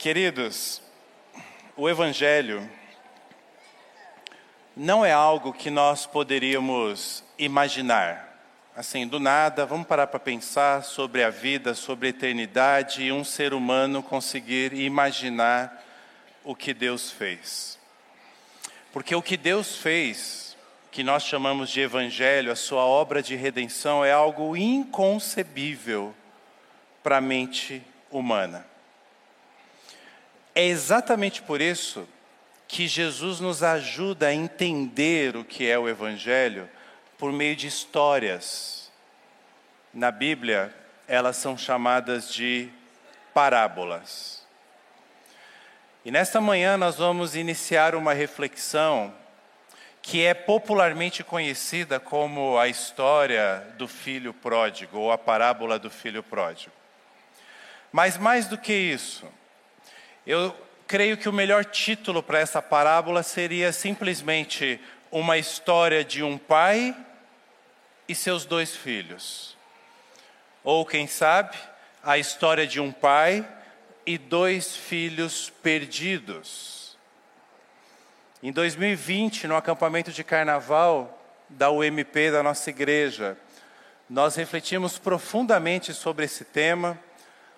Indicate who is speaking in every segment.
Speaker 1: Queridos, o Evangelho não é algo que nós poderíamos imaginar. Assim, do nada, vamos parar para pensar sobre a vida, sobre a eternidade e um ser humano conseguir imaginar o que Deus fez. Porque o que Deus fez, que nós chamamos de Evangelho, a sua obra de redenção, é algo inconcebível para a mente humana. É exatamente por isso que Jesus nos ajuda a entender o que é o Evangelho por meio de histórias. Na Bíblia, elas são chamadas de parábolas. E nesta manhã nós vamos iniciar uma reflexão que é popularmente conhecida como a história do filho pródigo ou a parábola do filho pródigo. Mas mais do que isso, eu creio que o melhor título para essa parábola seria simplesmente uma história de um pai e seus dois filhos. Ou, quem sabe, a história de um pai e dois filhos perdidos. Em 2020, no acampamento de carnaval da UMP da nossa igreja, nós refletimos profundamente sobre esse tema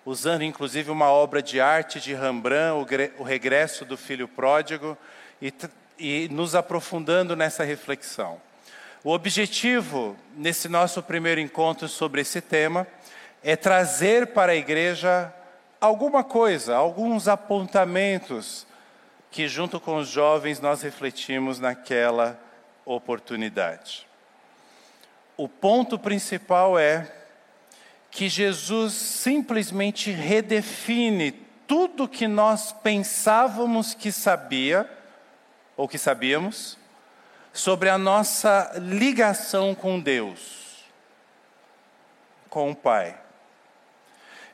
Speaker 1: usando inclusive uma obra de arte de Rembrandt, o regresso do filho pródigo, e, e nos aprofundando nessa reflexão. O objetivo nesse nosso primeiro encontro sobre esse tema é trazer para a igreja alguma coisa, alguns apontamentos que, junto com os jovens, nós refletimos naquela oportunidade. O ponto principal é que Jesus simplesmente redefine tudo que nós pensávamos que sabia, ou que sabíamos, sobre a nossa ligação com Deus, com o Pai.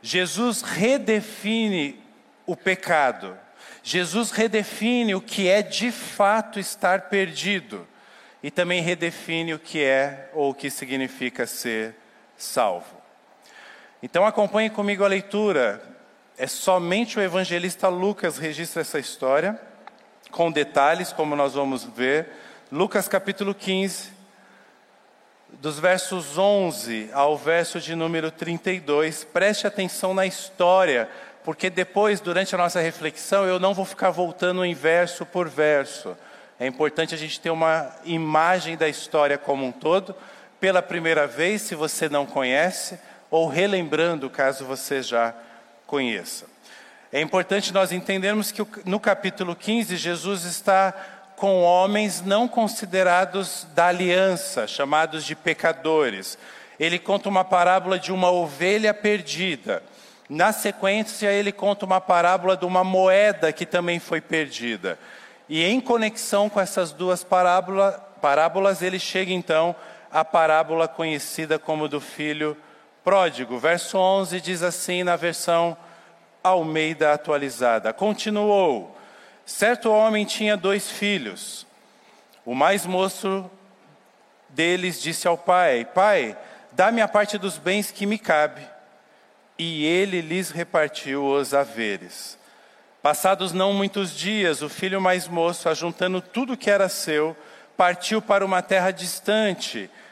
Speaker 1: Jesus redefine o pecado. Jesus redefine o que é de fato estar perdido e também redefine o que é ou o que significa ser salvo. Então acompanhe comigo a leitura. É somente o evangelista Lucas registra essa história, com detalhes, como nós vamos ver. Lucas capítulo 15, dos versos 11 ao verso de número 32. Preste atenção na história, porque depois, durante a nossa reflexão, eu não vou ficar voltando em verso por verso. É importante a gente ter uma imagem da história como um todo. Pela primeira vez, se você não conhece, ou relembrando, caso você já conheça. É importante nós entendermos que no capítulo 15, Jesus está com homens não considerados da aliança, chamados de pecadores. Ele conta uma parábola de uma ovelha perdida. Na sequência, ele conta uma parábola de uma moeda que também foi perdida. E em conexão com essas duas parábola, parábolas, ele chega então à parábola conhecida como do filho pródigo. Verso 11 diz assim na versão Almeida atualizada: Continuou. Certo homem tinha dois filhos. O mais moço deles disse ao pai: Pai, dá-me a parte dos bens que me cabe. E ele lhes repartiu os haveres. Passados não muitos dias, o filho mais moço, ajuntando tudo que era seu, partiu para uma terra distante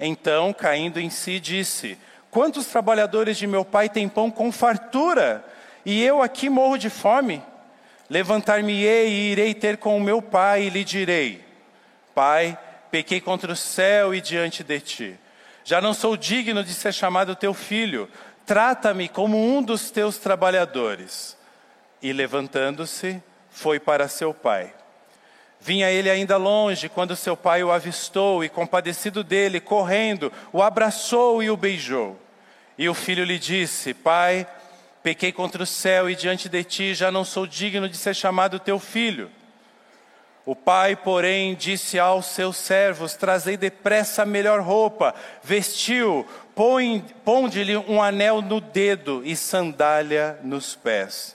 Speaker 1: Então, caindo em si, disse: Quantos trabalhadores de meu pai têm pão com fartura, e eu aqui morro de fome? Levantar-me-ei e irei ter com o meu pai, e lhe direi: Pai, pequei contra o céu e diante de ti. Já não sou digno de ser chamado teu filho. Trata-me como um dos teus trabalhadores. E levantando-se, foi para seu pai. Vinha ele ainda longe quando seu pai o avistou e, compadecido dele, correndo, o abraçou e o beijou. E o filho lhe disse: Pai, Pequei contra o céu e diante de ti já não sou digno de ser chamado teu filho. O pai, porém, disse aos seus servos: Trazei depressa a melhor roupa, vestiu, ponde-lhe um anel no dedo e sandália nos pés.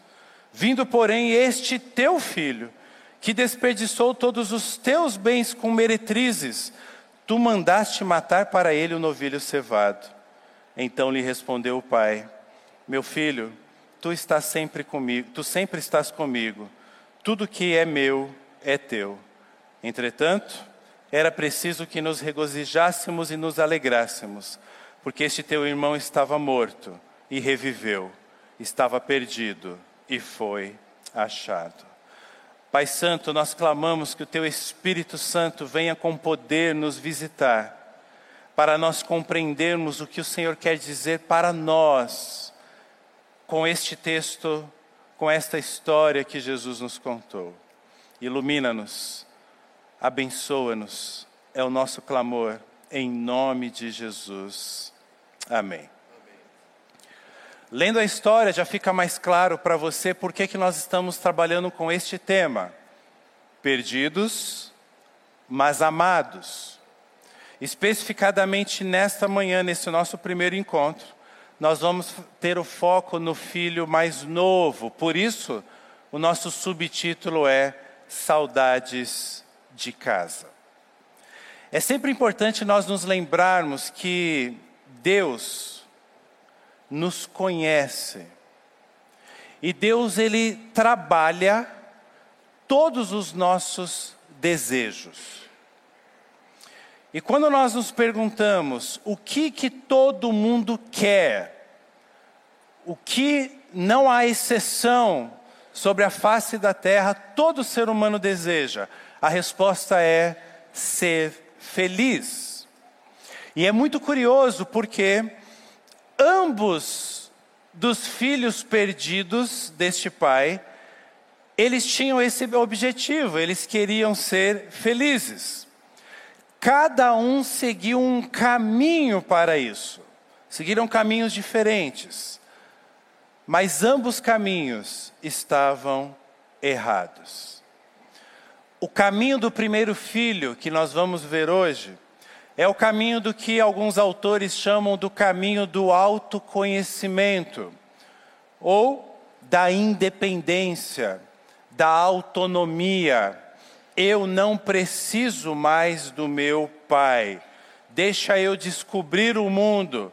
Speaker 1: Vindo, porém, este teu filho, que desperdiçou todos os teus bens com meretrizes, tu mandaste matar para ele o novilho cevado. Então lhe respondeu o pai: Meu filho, tu estás sempre comigo, tu sempre estás comigo. Tudo que é meu é teu. Entretanto, era preciso que nos regozijássemos e nos alegrássemos, porque este teu irmão estava morto e reviveu, estava perdido e foi achado. Pai Santo, nós clamamos que o Teu Espírito Santo venha com poder nos visitar, para nós compreendermos o que o Senhor quer dizer para nós, com este texto, com esta história que Jesus nos contou. Ilumina-nos, abençoa-nos, é o nosso clamor, em nome de Jesus. Amém. Lendo a história já fica mais claro para você por que, que nós estamos trabalhando com este tema. Perdidos, mas amados. Especificadamente nesta manhã, nesse nosso primeiro encontro, nós vamos ter o foco no filho mais novo. Por isso, o nosso subtítulo é Saudades de Casa. É sempre importante nós nos lembrarmos que Deus nos conhece. E Deus ele trabalha todos os nossos desejos. E quando nós nos perguntamos o que que todo mundo quer, o que não há exceção sobre a face da terra, todo ser humano deseja? A resposta é ser feliz. E é muito curioso porque ambos dos filhos perdidos deste pai, eles tinham esse objetivo, eles queriam ser felizes. Cada um seguiu um caminho para isso, seguiram caminhos diferentes, mas ambos caminhos estavam errados. O caminho do primeiro filho, que nós vamos ver hoje, é o caminho do que alguns autores chamam do caminho do autoconhecimento, ou da independência, da autonomia. Eu não preciso mais do meu pai, deixa eu descobrir o mundo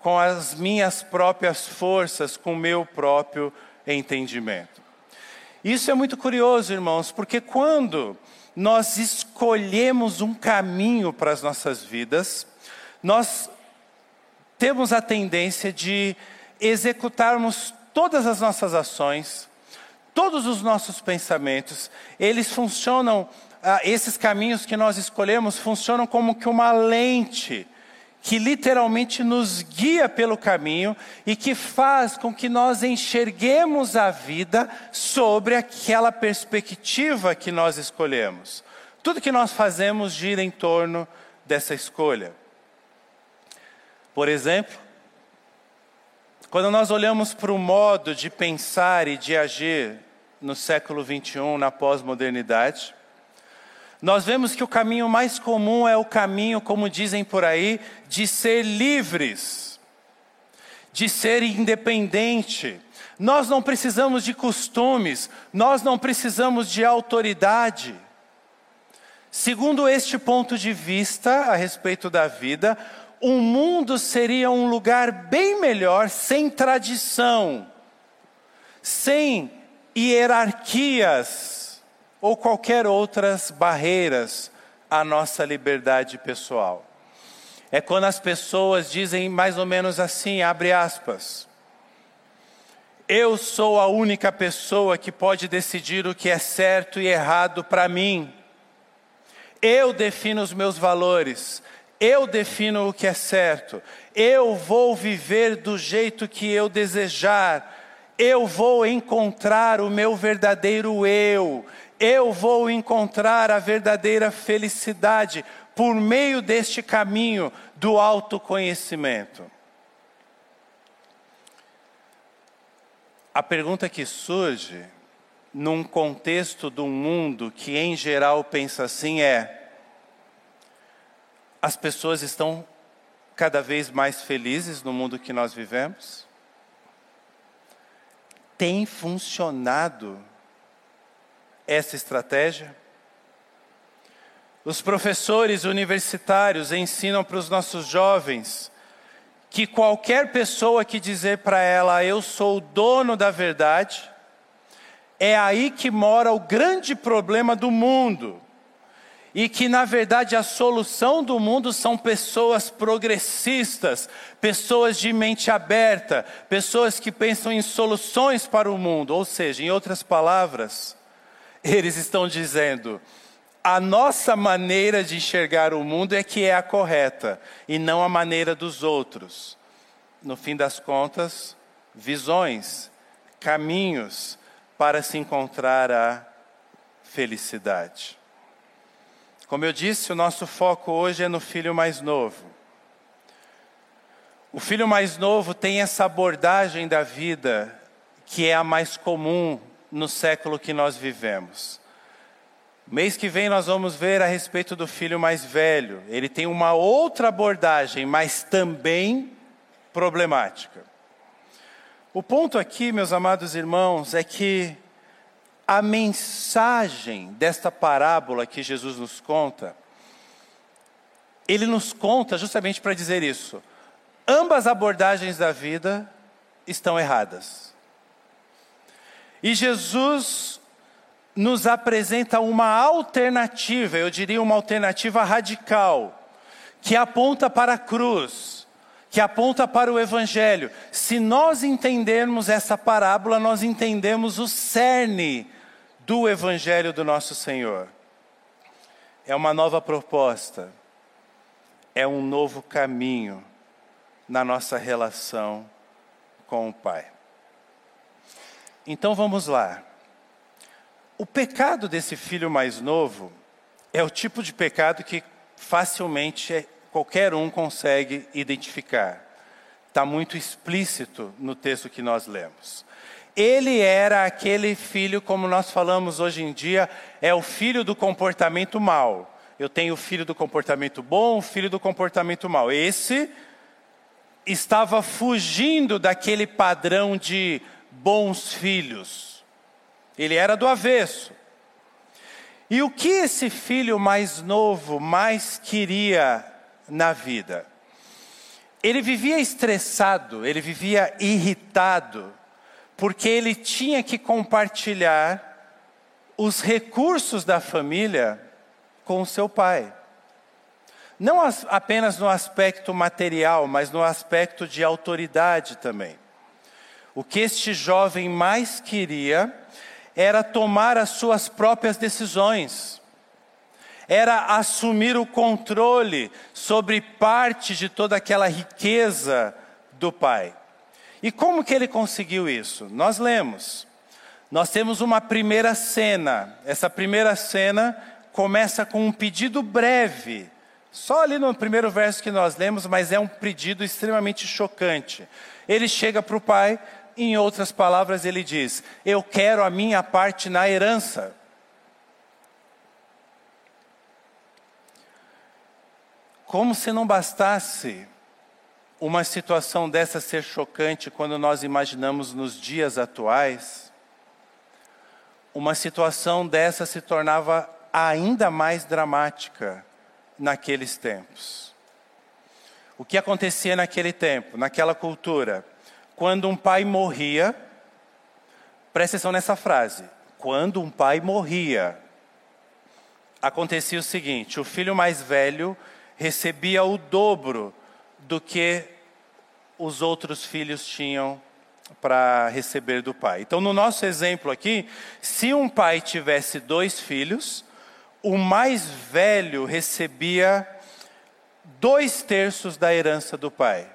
Speaker 1: com as minhas próprias forças, com o meu próprio entendimento. Isso é muito curioso, irmãos, porque quando nós escolhemos um caminho para as nossas vidas, nós temos a tendência de executarmos todas as nossas ações, todos os nossos pensamentos, eles funcionam, ah, esses caminhos que nós escolhemos funcionam como que uma lente que literalmente nos guia pelo caminho e que faz com que nós enxerguemos a vida sobre aquela perspectiva que nós escolhemos. Tudo que nós fazemos gira em torno dessa escolha. Por exemplo, quando nós olhamos para o modo de pensar e de agir no século 21, na pós-modernidade, nós vemos que o caminho mais comum é o caminho, como dizem por aí, de ser livres, de ser independente. Nós não precisamos de costumes, nós não precisamos de autoridade. Segundo este ponto de vista a respeito da vida, o mundo seria um lugar bem melhor sem tradição, sem hierarquias ou qualquer outras barreiras à nossa liberdade pessoal. É quando as pessoas dizem mais ou menos assim, abre aspas, eu sou a única pessoa que pode decidir o que é certo e errado para mim. Eu defino os meus valores, eu defino o que é certo, eu vou viver do jeito que eu desejar, eu vou encontrar o meu verdadeiro eu, eu vou encontrar a verdadeira felicidade por meio deste caminho do autoconhecimento. A pergunta que surge num contexto um mundo que em geral pensa assim é: as pessoas estão cada vez mais felizes no mundo que nós vivemos? Tem funcionado essa estratégia? Os professores universitários ensinam para os nossos jovens que qualquer pessoa que dizer para ela, eu sou o dono da verdade, é aí que mora o grande problema do mundo. E que, na verdade, a solução do mundo são pessoas progressistas, pessoas de mente aberta, pessoas que pensam em soluções para o mundo. Ou seja, em outras palavras, eles estão dizendo: a nossa maneira de enxergar o mundo é que é a correta e não a maneira dos outros. No fim das contas, visões, caminhos para se encontrar a felicidade. Como eu disse, o nosso foco hoje é no filho mais novo. O filho mais novo tem essa abordagem da vida que é a mais comum no século que nós vivemos. Mês que vem nós vamos ver a respeito do filho mais velho. Ele tem uma outra abordagem, mas também problemática. O ponto aqui, meus amados irmãos, é que a mensagem desta parábola que Jesus nos conta, ele nos conta justamente para dizer isso. Ambas abordagens da vida estão erradas. E Jesus nos apresenta uma alternativa, eu diria uma alternativa radical, que aponta para a cruz, que aponta para o Evangelho. Se nós entendermos essa parábola, nós entendemos o cerne do Evangelho do nosso Senhor. É uma nova proposta, é um novo caminho na nossa relação com o Pai. Então vamos lá. O pecado desse filho mais novo é o tipo de pecado que facilmente qualquer um consegue identificar. Está muito explícito no texto que nós lemos. Ele era aquele filho, como nós falamos hoje em dia, é o filho do comportamento mal. Eu tenho o filho do comportamento bom, o filho do comportamento mal. Esse estava fugindo daquele padrão de bons filhos ele era do avesso. E o que esse filho mais novo mais queria na vida? Ele vivia estressado, ele vivia irritado, porque ele tinha que compartilhar os recursos da família com o seu pai. Não apenas no aspecto material, mas no aspecto de autoridade também. O que este jovem mais queria era tomar as suas próprias decisões, era assumir o controle sobre parte de toda aquela riqueza do pai. E como que ele conseguiu isso? Nós lemos. Nós temos uma primeira cena. Essa primeira cena começa com um pedido breve. Só ali no primeiro verso que nós lemos, mas é um pedido extremamente chocante. Ele chega para o pai, em outras palavras, ele diz: Eu quero a minha parte na herança. Como se não bastasse uma situação dessa ser chocante quando nós imaginamos nos dias atuais, uma situação dessa se tornava ainda mais dramática naqueles tempos. O que acontecia naquele tempo, naquela cultura? Quando um pai morria, presta atenção nessa frase: quando um pai morria, acontecia o seguinte: o filho mais velho recebia o dobro do que os outros filhos tinham para receber do pai. Então, no nosso exemplo aqui, se um pai tivesse dois filhos, o mais velho recebia dois terços da herança do pai,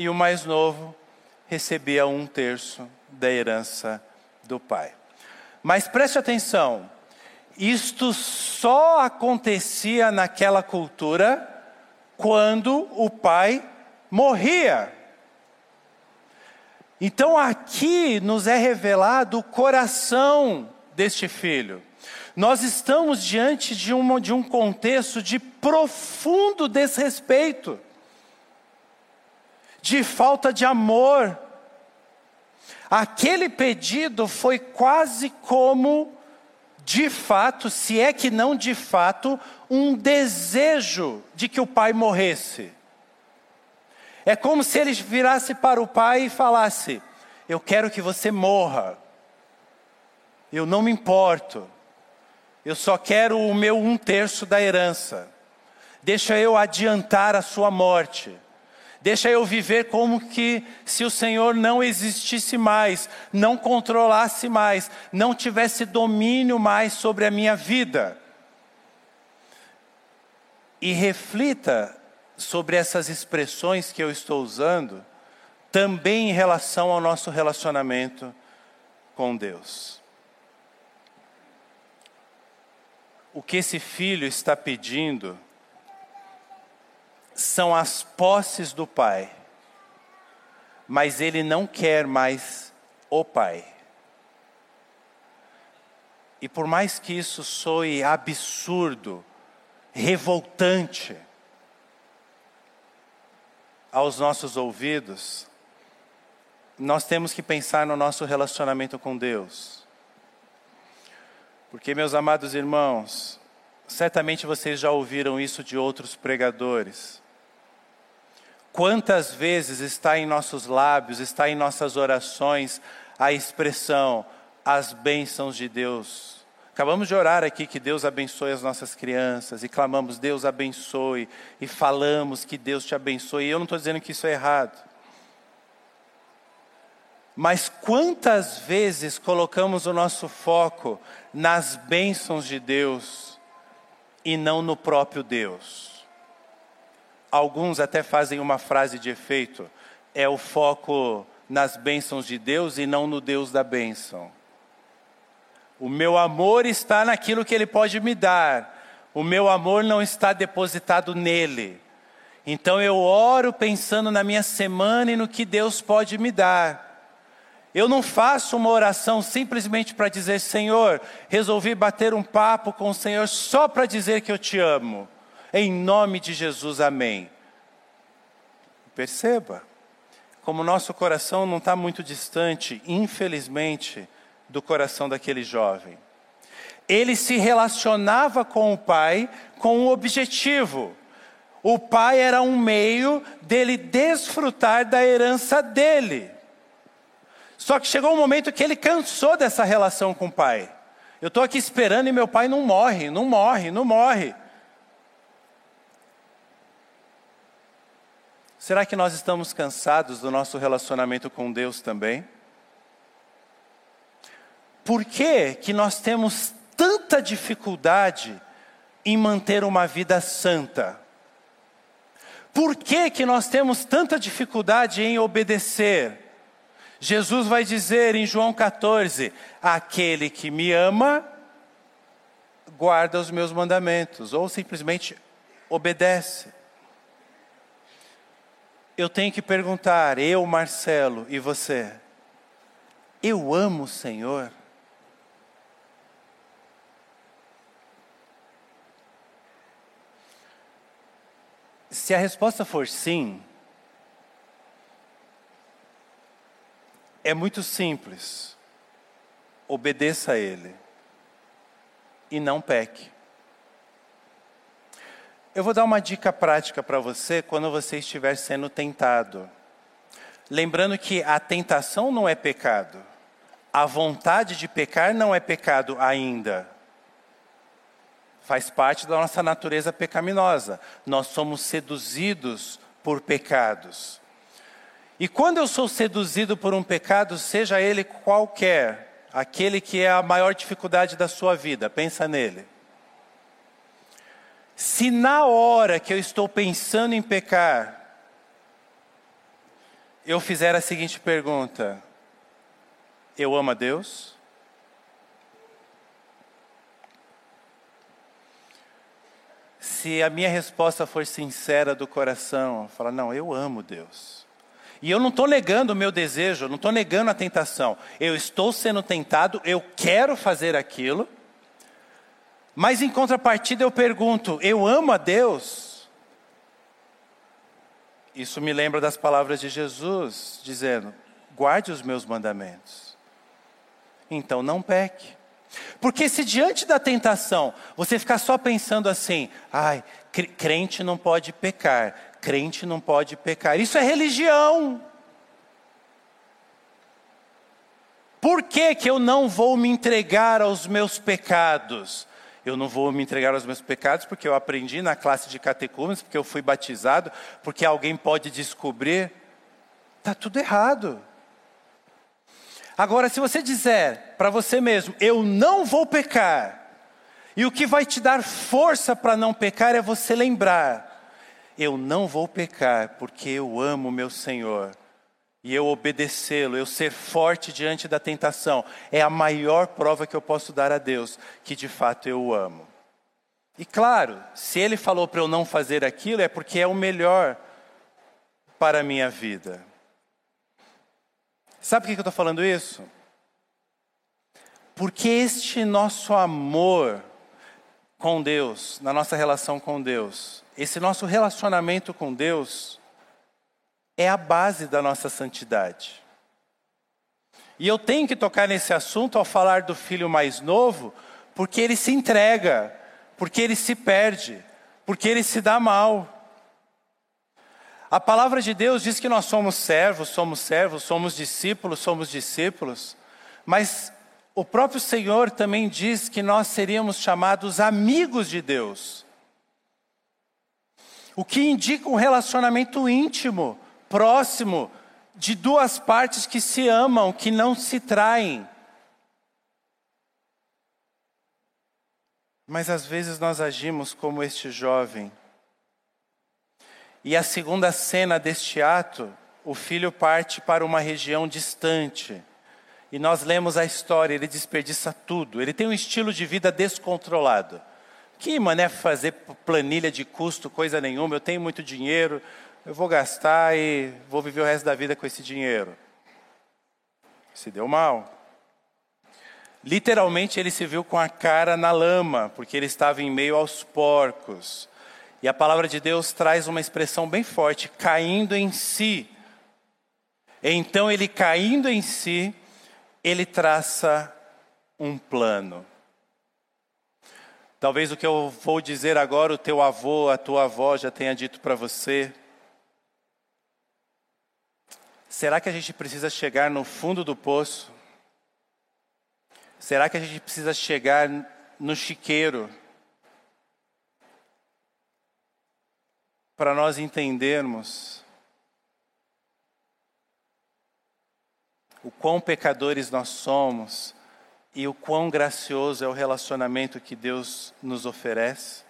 Speaker 1: e o mais novo recebia um terço da herança do pai. Mas preste atenção, isto só acontecia naquela cultura quando o pai morria. Então aqui nos é revelado o coração deste filho. Nós estamos diante de, uma, de um contexto de profundo desrespeito, de falta de amor. Aquele pedido foi quase como, de fato, se é que não de fato, um desejo de que o pai morresse. É como se ele virasse para o pai e falasse: Eu quero que você morra. Eu não me importo. Eu só quero o meu um terço da herança. Deixa eu adiantar a sua morte. Deixa eu viver como que se o Senhor não existisse mais, não controlasse mais, não tivesse domínio mais sobre a minha vida. E reflita sobre essas expressões que eu estou usando, também em relação ao nosso relacionamento com Deus. O que esse filho está pedindo são as posses do pai, mas ele não quer mais o pai. E por mais que isso soe absurdo, revoltante, aos nossos ouvidos, nós temos que pensar no nosso relacionamento com Deus. Porque, meus amados irmãos, certamente vocês já ouviram isso de outros pregadores. Quantas vezes está em nossos lábios, está em nossas orações a expressão, as bênçãos de Deus Acabamos de orar aqui que Deus abençoe as nossas crianças e clamamos Deus abençoe e falamos que Deus te abençoe. E eu não estou dizendo que isso é errado. Mas quantas vezes colocamos o nosso foco nas bênçãos de Deus e não no próprio Deus? Alguns até fazem uma frase de efeito: é o foco nas bênçãos de Deus e não no Deus da bênção. O meu amor está naquilo que Ele pode me dar. O meu amor não está depositado nele. Então eu oro pensando na minha semana e no que Deus pode me dar. Eu não faço uma oração simplesmente para dizer, Senhor, resolvi bater um papo com o Senhor só para dizer que eu te amo. Em nome de Jesus, amém. Perceba, como nosso coração não está muito distante, infelizmente, do coração daquele jovem. Ele se relacionava com o pai com um objetivo. O pai era um meio dele desfrutar da herança dele. Só que chegou um momento que ele cansou dessa relação com o pai. Eu estou aqui esperando e meu pai não morre, não morre, não morre. Será que nós estamos cansados do nosso relacionamento com Deus também? Por que, que nós temos tanta dificuldade em manter uma vida santa? Por que, que nós temos tanta dificuldade em obedecer? Jesus vai dizer em João 14: Aquele que me ama, guarda os meus mandamentos, ou simplesmente obedece eu tenho que perguntar, eu, Marcelo, e você, eu amo o Senhor? Se a resposta for sim, é muito simples. Obedeça a Ele e não peque. Eu vou dar uma dica prática para você quando você estiver sendo tentado. Lembrando que a tentação não é pecado, a vontade de pecar não é pecado ainda. Faz parte da nossa natureza pecaminosa. Nós somos seduzidos por pecados. E quando eu sou seduzido por um pecado, seja ele qualquer, aquele que é a maior dificuldade da sua vida, pensa nele. Se na hora que eu estou pensando em pecar, eu fizer a seguinte pergunta: Eu amo a Deus? Se a minha resposta for sincera do coração, falar, não, eu amo Deus. E eu não estou negando o meu desejo, não estou negando a tentação. Eu estou sendo tentado, eu quero fazer aquilo. Mas em contrapartida eu pergunto, eu amo a Deus? Isso me lembra das palavras de Jesus, dizendo: guarde os meus mandamentos. Então não peque. Porque se diante da tentação você ficar só pensando assim, ai, crente não pode pecar, crente não pode pecar, isso é religião. Por que, que eu não vou me entregar aos meus pecados? Eu não vou me entregar aos meus pecados porque eu aprendi na classe de catecúmenos, porque eu fui batizado, porque alguém pode descobrir. Está tudo errado. Agora, se você dizer para você mesmo, eu não vou pecar, e o que vai te dar força para não pecar é você lembrar, eu não vou pecar porque eu amo meu Senhor. E eu obedecê-lo, eu ser forte diante da tentação, é a maior prova que eu posso dar a Deus, que de fato eu o amo. E claro, se ele falou para eu não fazer aquilo, é porque é o melhor para a minha vida. Sabe por que eu estou falando isso? Porque este nosso amor com Deus, na nossa relação com Deus, esse nosso relacionamento com Deus, é a base da nossa santidade. E eu tenho que tocar nesse assunto ao falar do filho mais novo, porque ele se entrega, porque ele se perde, porque ele se dá mal. A palavra de Deus diz que nós somos servos, somos servos, somos discípulos, somos discípulos, mas o próprio Senhor também diz que nós seríamos chamados amigos de Deus. O que indica um relacionamento íntimo, próximo, de duas partes que se amam, que não se traem. Mas às vezes nós agimos como este jovem, e a segunda cena deste ato, o filho parte para uma região distante. E nós lemos a história, ele desperdiça tudo. Ele tem um estilo de vida descontrolado. Que mané fazer planilha de custo, coisa nenhuma. Eu tenho muito dinheiro, eu vou gastar e vou viver o resto da vida com esse dinheiro. Se deu mal. Literalmente ele se viu com a cara na lama, porque ele estava em meio aos porcos. E a palavra de Deus traz uma expressão bem forte: caindo em si. Então, ele caindo em si, ele traça um plano. Talvez o que eu vou dizer agora, o teu avô, a tua avó já tenha dito para você. Será que a gente precisa chegar no fundo do poço? Será que a gente precisa chegar no chiqueiro para nós entendermos o quão pecadores nós somos e o quão gracioso é o relacionamento que Deus nos oferece.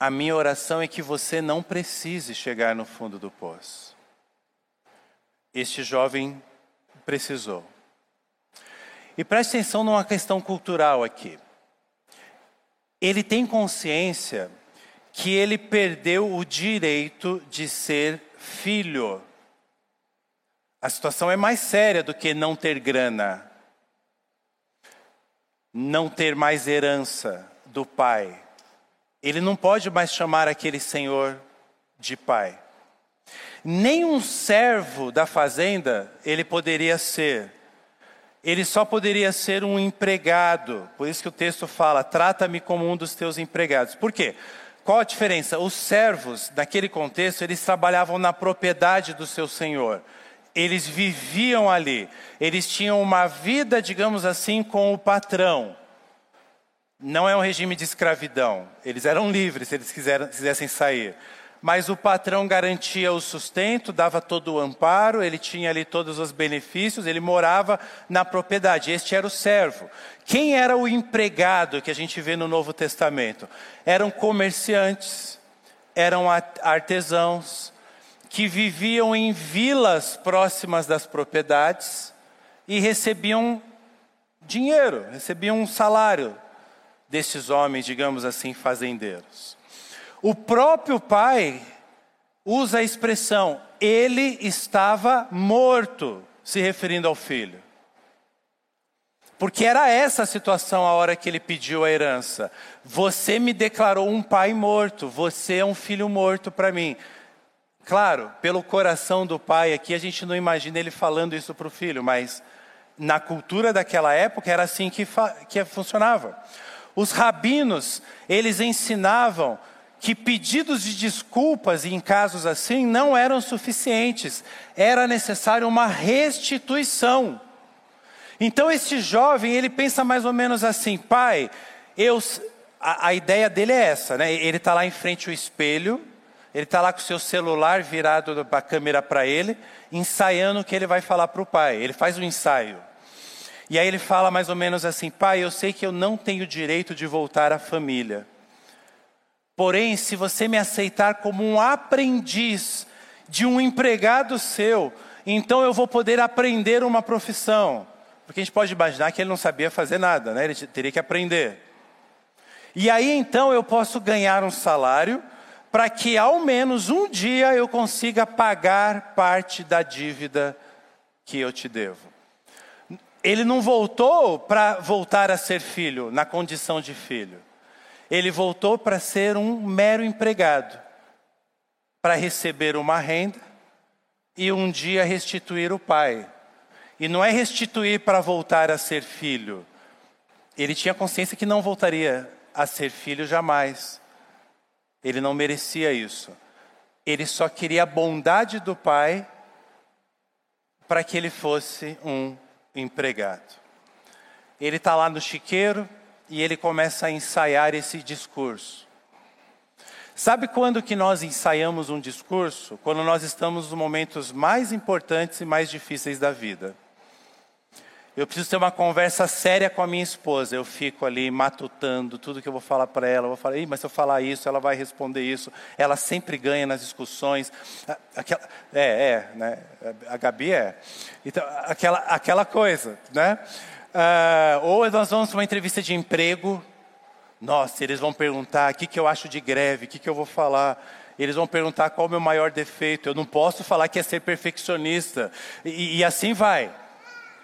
Speaker 1: A minha oração é que você não precise chegar no fundo do poço. Este jovem precisou. E preste atenção numa questão cultural aqui ele tem consciência que ele perdeu o direito de ser filho. A situação é mais séria do que não ter grana, não ter mais herança do pai. Ele não pode mais chamar aquele senhor de pai. Nenhum servo da fazenda ele poderia ser. Ele só poderia ser um empregado. Por isso que o texto fala: trata-me como um dos teus empregados. Por quê? Qual a diferença? Os servos, naquele contexto, eles trabalhavam na propriedade do seu senhor. Eles viviam ali. Eles tinham uma vida, digamos assim, com o patrão. Não é um regime de escravidão. Eles eram livres se eles quiseram, quisessem sair mas o patrão garantia o sustento, dava todo o amparo, ele tinha ali todos os benefícios, ele morava na propriedade. Este era o servo. Quem era o empregado que a gente vê no Novo Testamento? Eram comerciantes, eram artesãos, que viviam em vilas próximas das propriedades e recebiam dinheiro, recebiam um salário desses homens, digamos assim, fazendeiros. O próprio pai usa a expressão, ele estava morto, se referindo ao filho. Porque era essa a situação a hora que ele pediu a herança. Você me declarou um pai morto, você é um filho morto para mim. Claro, pelo coração do pai aqui, a gente não imagina ele falando isso para o filho, mas na cultura daquela época era assim que, que funcionava. Os rabinos, eles ensinavam que pedidos de desculpas em casos assim não eram suficientes, era necessário uma restituição. Então esse jovem, ele pensa mais ou menos assim, pai, eu, a, a ideia dele é essa, né? Ele está lá em frente ao espelho, ele está lá com o seu celular virado a câmera para ele, ensaiando o que ele vai falar para o pai. Ele faz um ensaio. E aí ele fala mais ou menos assim, pai, eu sei que eu não tenho direito de voltar à família. Porém, se você me aceitar como um aprendiz de um empregado seu, então eu vou poder aprender uma profissão. Porque a gente pode imaginar que ele não sabia fazer nada, né? ele teria que aprender. E aí então eu posso ganhar um salário para que ao menos um dia eu consiga pagar parte da dívida que eu te devo. Ele não voltou para voltar a ser filho, na condição de filho ele voltou para ser um mero empregado, para receber uma renda e um dia restituir o pai. E não é restituir para voltar a ser filho. Ele tinha consciência que não voltaria a ser filho jamais. Ele não merecia isso. Ele só queria a bondade do pai para que ele fosse um empregado. Ele está lá no chiqueiro, e ele começa a ensaiar esse discurso. Sabe quando que nós ensaiamos um discurso? Quando nós estamos nos momentos mais importantes e mais difíceis da vida. Eu preciso ter uma conversa séria com a minha esposa. Eu fico ali matutando tudo que eu vou falar para ela. Eu vou falar, mas se eu falar isso, ela vai responder isso. Ela sempre ganha nas discussões. Aquela, é, é, né? A Gabi é. Então, aquela, aquela coisa, né? Uh, ou nós vamos para uma entrevista de emprego. Nossa, eles vão perguntar o que, que eu acho de greve, o que, que eu vou falar. Eles vão perguntar qual o meu maior defeito. Eu não posso falar que é ser perfeccionista. E, e assim vai.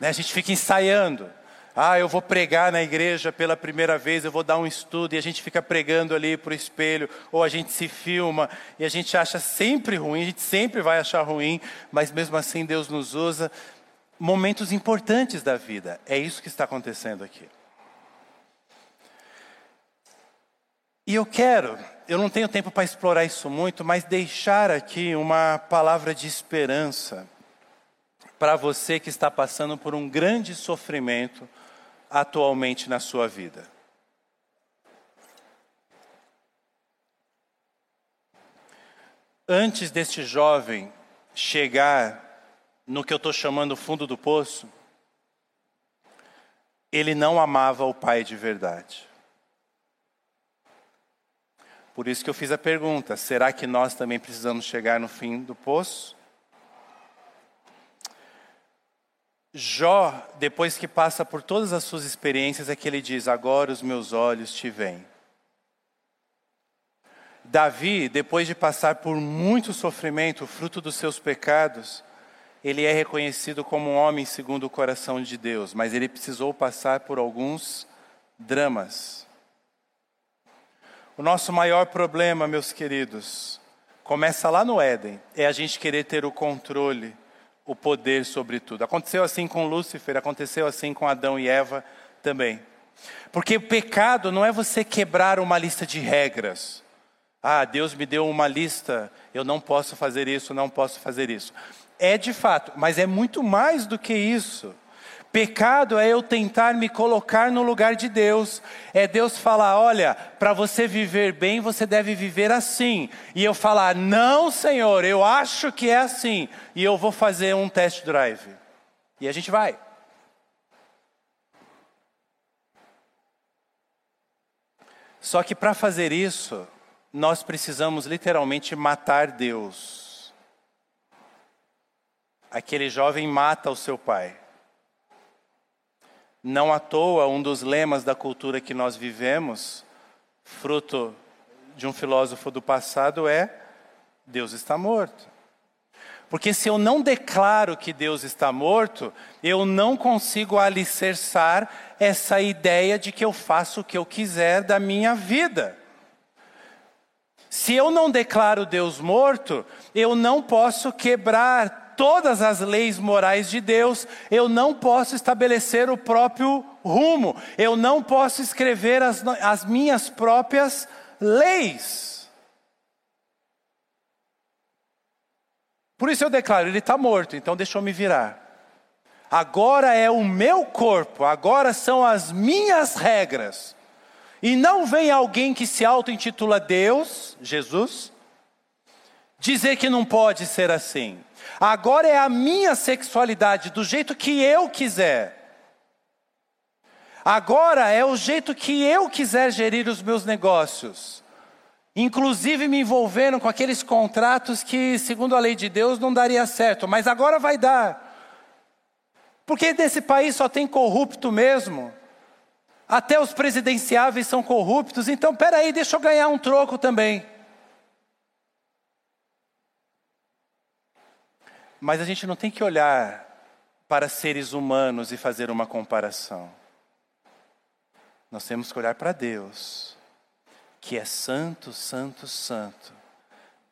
Speaker 1: Né? A gente fica ensaiando. Ah, eu vou pregar na igreja pela primeira vez, eu vou dar um estudo e a gente fica pregando ali para o espelho, ou a gente se filma e a gente acha sempre ruim, a gente sempre vai achar ruim, mas mesmo assim Deus nos usa momentos importantes da vida. É isso que está acontecendo aqui. E eu quero, eu não tenho tempo para explorar isso muito, mas deixar aqui uma palavra de esperança para você que está passando por um grande sofrimento atualmente na sua vida. Antes deste jovem chegar no que eu estou chamando fundo do poço, ele não amava o pai de verdade. Por isso que eu fiz a pergunta: será que nós também precisamos chegar no fim do poço? Jó, depois que passa por todas as suas experiências, é que ele diz: Agora os meus olhos te veem. Davi, depois de passar por muito sofrimento, fruto dos seus pecados, ele é reconhecido como um homem segundo o coração de Deus, mas ele precisou passar por alguns dramas. O nosso maior problema, meus queridos, começa lá no Éden, é a gente querer ter o controle, o poder sobre tudo. Aconteceu assim com Lúcifer, aconteceu assim com Adão e Eva também. Porque o pecado não é você quebrar uma lista de regras. Ah, Deus me deu uma lista, eu não posso fazer isso, não posso fazer isso. É de fato, mas é muito mais do que isso. Pecado é eu tentar me colocar no lugar de Deus. É Deus falar: olha, para você viver bem, você deve viver assim. E eu falar: não, Senhor, eu acho que é assim. E eu vou fazer um test drive. E a gente vai. Só que para fazer isso, nós precisamos literalmente matar Deus. Aquele jovem mata o seu pai. Não à toa, um dos lemas da cultura que nós vivemos, fruto de um filósofo do passado, é: Deus está morto. Porque se eu não declaro que Deus está morto, eu não consigo alicerçar essa ideia de que eu faço o que eu quiser da minha vida. Se eu não declaro Deus morto, eu não posso quebrar todas as leis morais de Deus, eu não posso estabelecer o próprio rumo, eu não posso escrever as, as minhas próprias leis. Por isso eu declaro: ele está morto, então deixa eu me virar. Agora é o meu corpo, agora são as minhas regras. E não vem alguém que se auto-intitula Deus, Jesus, dizer que não pode ser assim. Agora é a minha sexualidade, do jeito que eu quiser. Agora é o jeito que eu quiser gerir os meus negócios. Inclusive me envolveram com aqueles contratos que, segundo a lei de Deus, não daria certo, mas agora vai dar. Porque nesse país só tem corrupto mesmo. Até os presidenciáveis são corruptos, então peraí, deixa eu ganhar um troco também. Mas a gente não tem que olhar para seres humanos e fazer uma comparação. Nós temos que olhar para Deus que é santo, santo, santo,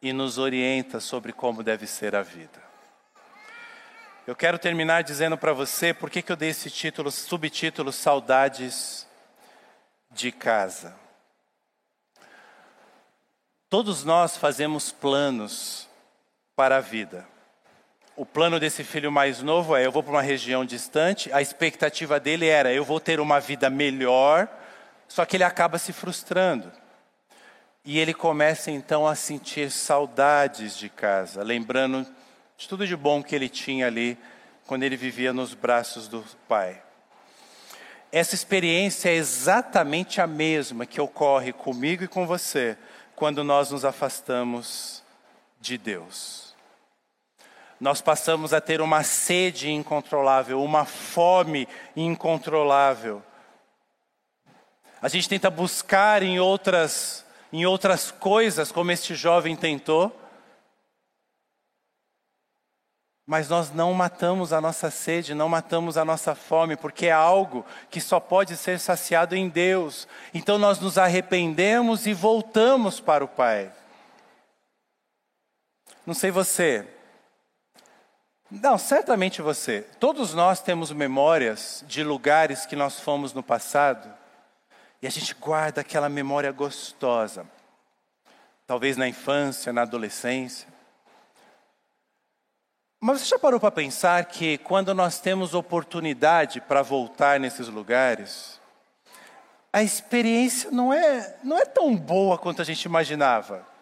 Speaker 1: e nos orienta sobre como deve ser a vida. Eu quero terminar dizendo para você por que, eu dei esse título, subtítulo Saudades de Casa. Todos nós fazemos planos para a vida. O plano desse filho mais novo é: eu vou para uma região distante, a expectativa dele era: eu vou ter uma vida melhor, só que ele acaba se frustrando. E ele começa então a sentir saudades de casa, lembrando de tudo de bom que ele tinha ali quando ele vivia nos braços do pai. Essa experiência é exatamente a mesma que ocorre comigo e com você quando nós nos afastamos de Deus. Nós passamos a ter uma sede incontrolável, uma fome incontrolável. A gente tenta buscar em outras em outras coisas, como este jovem tentou. Mas nós não matamos a nossa sede, não matamos a nossa fome, porque é algo que só pode ser saciado em Deus. Então nós nos arrependemos e voltamos para o Pai. Não sei você. Não, certamente você. Todos nós temos memórias de lugares que nós fomos no passado e a gente guarda aquela memória gostosa. Talvez na infância, na adolescência. Mas você já parou para pensar que quando nós temos oportunidade para voltar nesses lugares, a experiência não é, não é tão boa quanto a gente imaginava.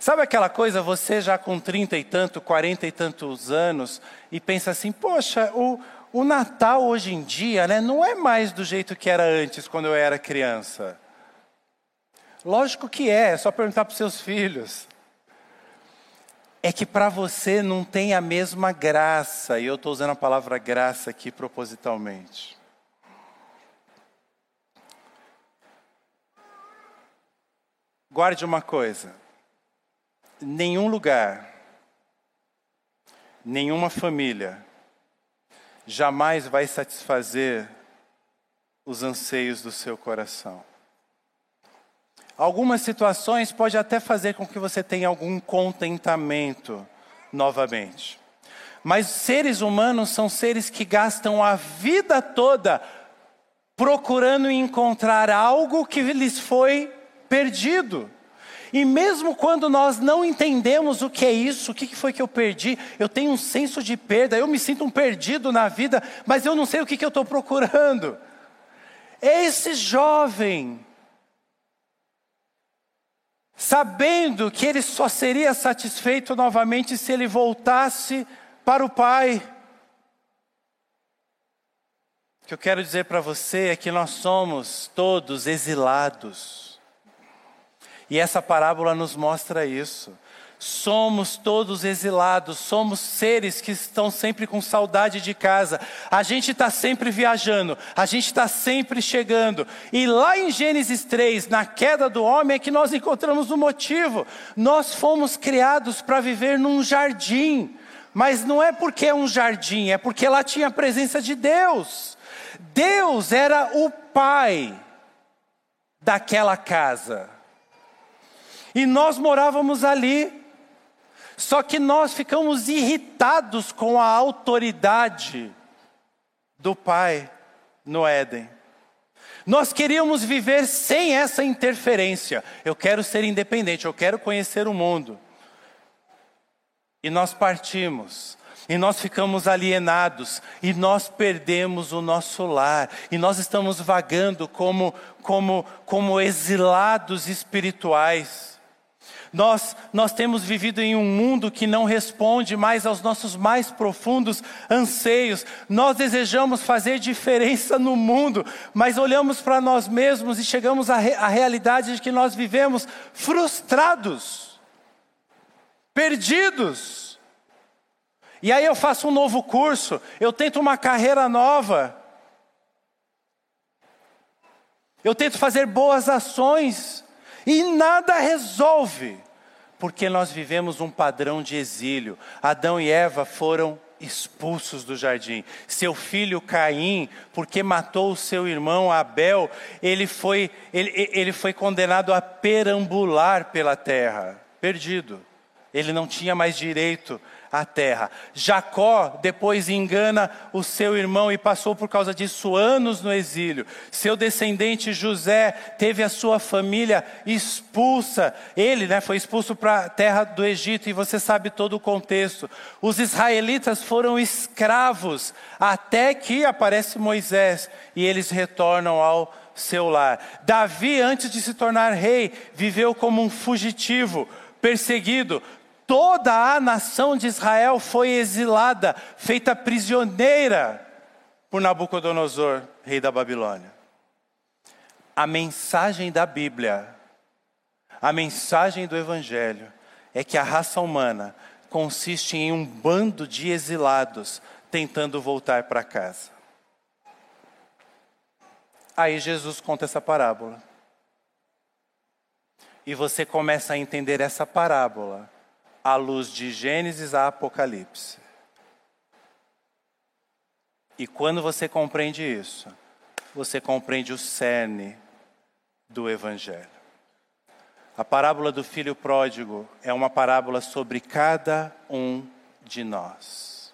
Speaker 1: Sabe aquela coisa, você já com trinta e tanto, quarenta e tantos anos, e pensa assim, poxa, o, o Natal hoje em dia né, não é mais do jeito que era antes, quando eu era criança. Lógico que é, é só perguntar para os seus filhos. É que para você não tem a mesma graça, e eu estou usando a palavra graça aqui propositalmente. Guarde uma coisa: nenhum lugar, nenhuma família, jamais vai satisfazer os anseios do seu coração. algumas situações pode até fazer com que você tenha algum contentamento novamente. Mas seres humanos são seres que gastam a vida toda procurando encontrar algo que lhes foi perdido. E mesmo quando nós não entendemos o que é isso, o que foi que eu perdi, eu tenho um senso de perda, eu me sinto um perdido na vida, mas eu não sei o que, que eu estou procurando. Esse jovem, sabendo que ele só seria satisfeito novamente se ele voltasse para o Pai. O que eu quero dizer para você é que nós somos todos exilados. E essa parábola nos mostra isso. Somos todos exilados, somos seres que estão sempre com saudade de casa. A gente está sempre viajando, a gente está sempre chegando. E lá em Gênesis 3, na queda do homem, é que nós encontramos o motivo. Nós fomos criados para viver num jardim, mas não é porque é um jardim, é porque lá tinha a presença de Deus. Deus era o pai daquela casa. E nós morávamos ali. Só que nós ficamos irritados com a autoridade do Pai no Éden. Nós queríamos viver sem essa interferência. Eu quero ser independente, eu quero conhecer o mundo. E nós partimos, e nós ficamos alienados, e nós perdemos o nosso lar, e nós estamos vagando como, como, como exilados espirituais. Nós, nós temos vivido em um mundo que não responde mais aos nossos mais profundos anseios. Nós desejamos fazer diferença no mundo, mas olhamos para nós mesmos e chegamos à, re, à realidade de que nós vivemos frustrados, perdidos. E aí eu faço um novo curso, eu tento uma carreira nova. Eu tento fazer boas ações, e nada resolve, porque nós vivemos um padrão de exílio. Adão e Eva foram expulsos do jardim. Seu filho Caim, porque matou o seu irmão Abel, ele foi, ele, ele foi condenado a perambular pela terra, perdido. Ele não tinha mais direito a terra. Jacó depois engana o seu irmão e passou por causa disso anos no exílio. Seu descendente José teve a sua família expulsa. Ele né, foi expulso para a terra do Egito e você sabe todo o contexto. Os israelitas foram escravos até que aparece Moisés e eles retornam ao seu lar. Davi, antes de se tornar rei, viveu como um fugitivo perseguido, toda a nação de Israel foi exilada, feita prisioneira por Nabucodonosor, rei da Babilônia. A mensagem da Bíblia, a mensagem do Evangelho, é que a raça humana consiste em um bando de exilados tentando voltar para casa. Aí Jesus conta essa parábola. E você começa a entender essa parábola à luz de Gênesis a Apocalipse. E quando você compreende isso, você compreende o cerne do Evangelho. A parábola do filho pródigo é uma parábola sobre cada um de nós.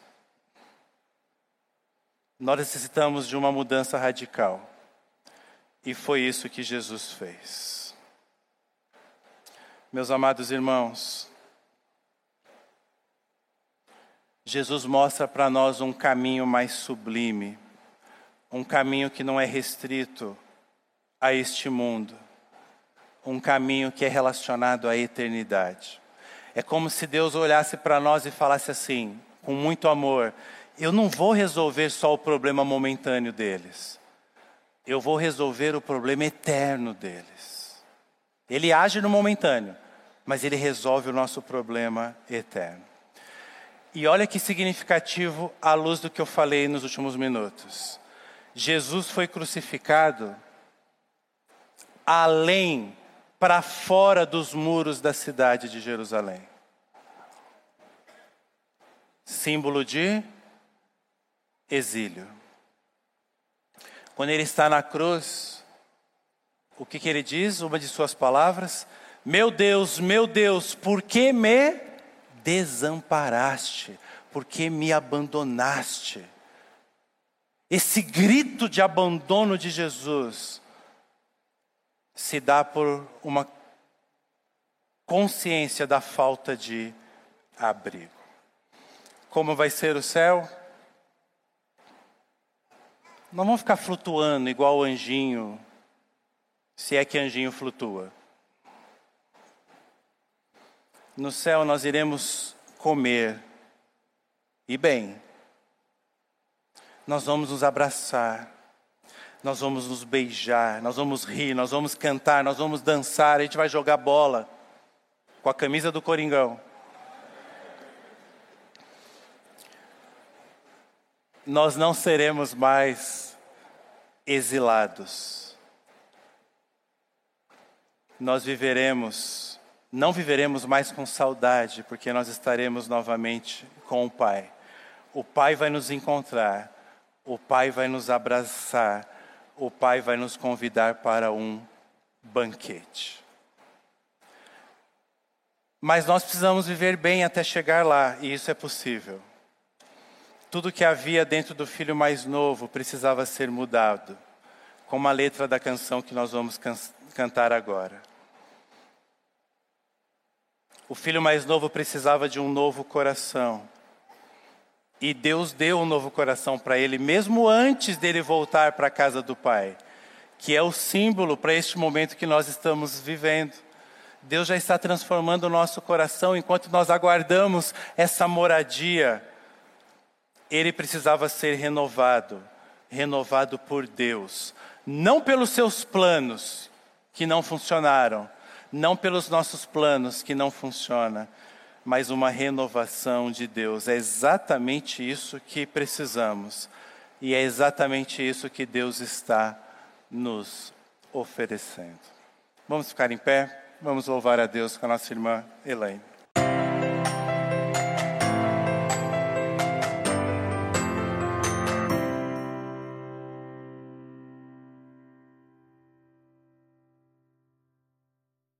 Speaker 1: Nós necessitamos de uma mudança radical. E foi isso que Jesus fez. Meus amados irmãos, Jesus mostra para nós um caminho mais sublime, um caminho que não é restrito a este mundo, um caminho que é relacionado à eternidade. É como se Deus olhasse para nós e falasse assim, com muito amor: Eu não vou resolver só o problema momentâneo deles, eu vou resolver o problema eterno deles. Ele age no momentâneo, mas ele resolve o nosso problema eterno. E olha que significativo à luz do que eu falei nos últimos minutos. Jesus foi crucificado além, para fora dos muros da cidade de Jerusalém. Símbolo de exílio. Quando ele está na cruz, o que, que ele diz? Uma de suas palavras: Meu Deus, meu Deus, por que me desamparaste? Por que me abandonaste? Esse grito de abandono de Jesus se dá por uma consciência da falta de abrigo. Como vai ser o céu? Não vamos ficar flutuando igual o anjinho, se é que anjinho flutua. No céu nós iremos comer e bem. Nós vamos nos abraçar, nós vamos nos beijar, nós vamos rir, nós vamos cantar, nós vamos dançar, a gente vai jogar bola com a camisa do Coringão. Nós não seremos mais exilados. Nós viveremos, não viveremos mais com saudade, porque nós estaremos novamente com o Pai. O Pai vai nos encontrar, o Pai vai nos abraçar, o Pai vai nos convidar para um banquete. Mas nós precisamos viver bem até chegar lá, e isso é possível. Tudo que havia dentro do filho mais novo precisava ser mudado, como a letra da canção que nós vamos can cantar agora. O filho mais novo precisava de um novo coração. E Deus deu um novo coração para ele, mesmo antes dele voltar para a casa do Pai, que é o símbolo para este momento que nós estamos vivendo. Deus já está transformando o nosso coração enquanto nós aguardamos essa moradia. Ele precisava ser renovado, renovado por Deus, não pelos seus planos que não funcionaram, não pelos nossos planos que não funcionam, mas uma renovação de Deus. É exatamente isso que precisamos. E é exatamente isso que Deus está nos oferecendo. Vamos ficar em pé? Vamos louvar a Deus com a nossa irmã Elaine.